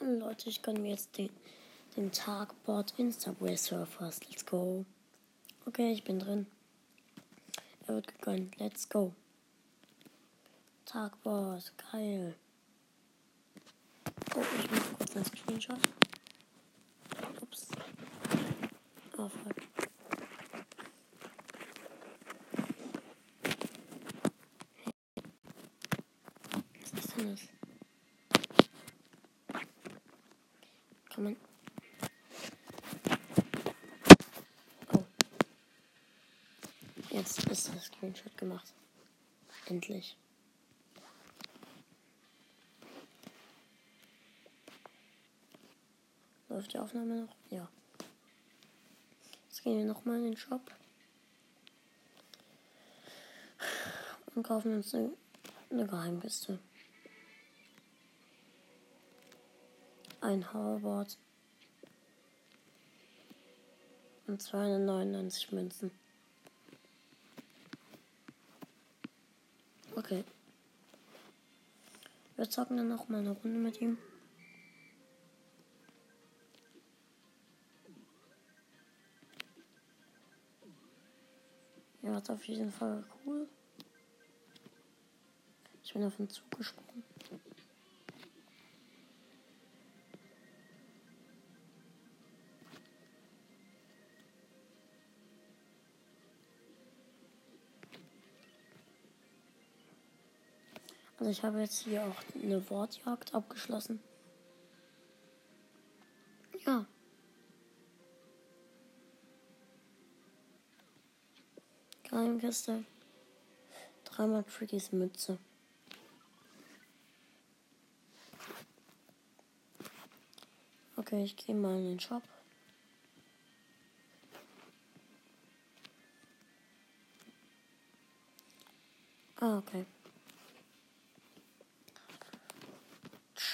Hallo Leute, ich kann mir jetzt den, den Tagbot in Subway Surfers. Let's go. Okay, ich bin drin. Er wird gegönnt. Let's go. Tagbot, geil. Oh, ich mache kurz einen Screenshot. Ups. Oh, fuck. Was ist denn das? Man. Oh. Jetzt ist das Screenshot gemacht. Endlich. Läuft die Aufnahme noch? Ja. Jetzt gehen wir nochmal in den Shop. Und kaufen uns eine, eine Geheimbiste. Ein Hoverboard. Und 299 Münzen. Okay. Wir zocken dann noch mal eine Runde mit ihm. Ja, ist auf jeden Fall cool. Ich bin auf den Zug gesprungen. Also ich habe jetzt hier auch eine Wortjagd abgeschlossen. Ja. Geheimkiste. Dreimal Triggys Mütze. Okay, ich gehe mal in den Shop. Ah, okay.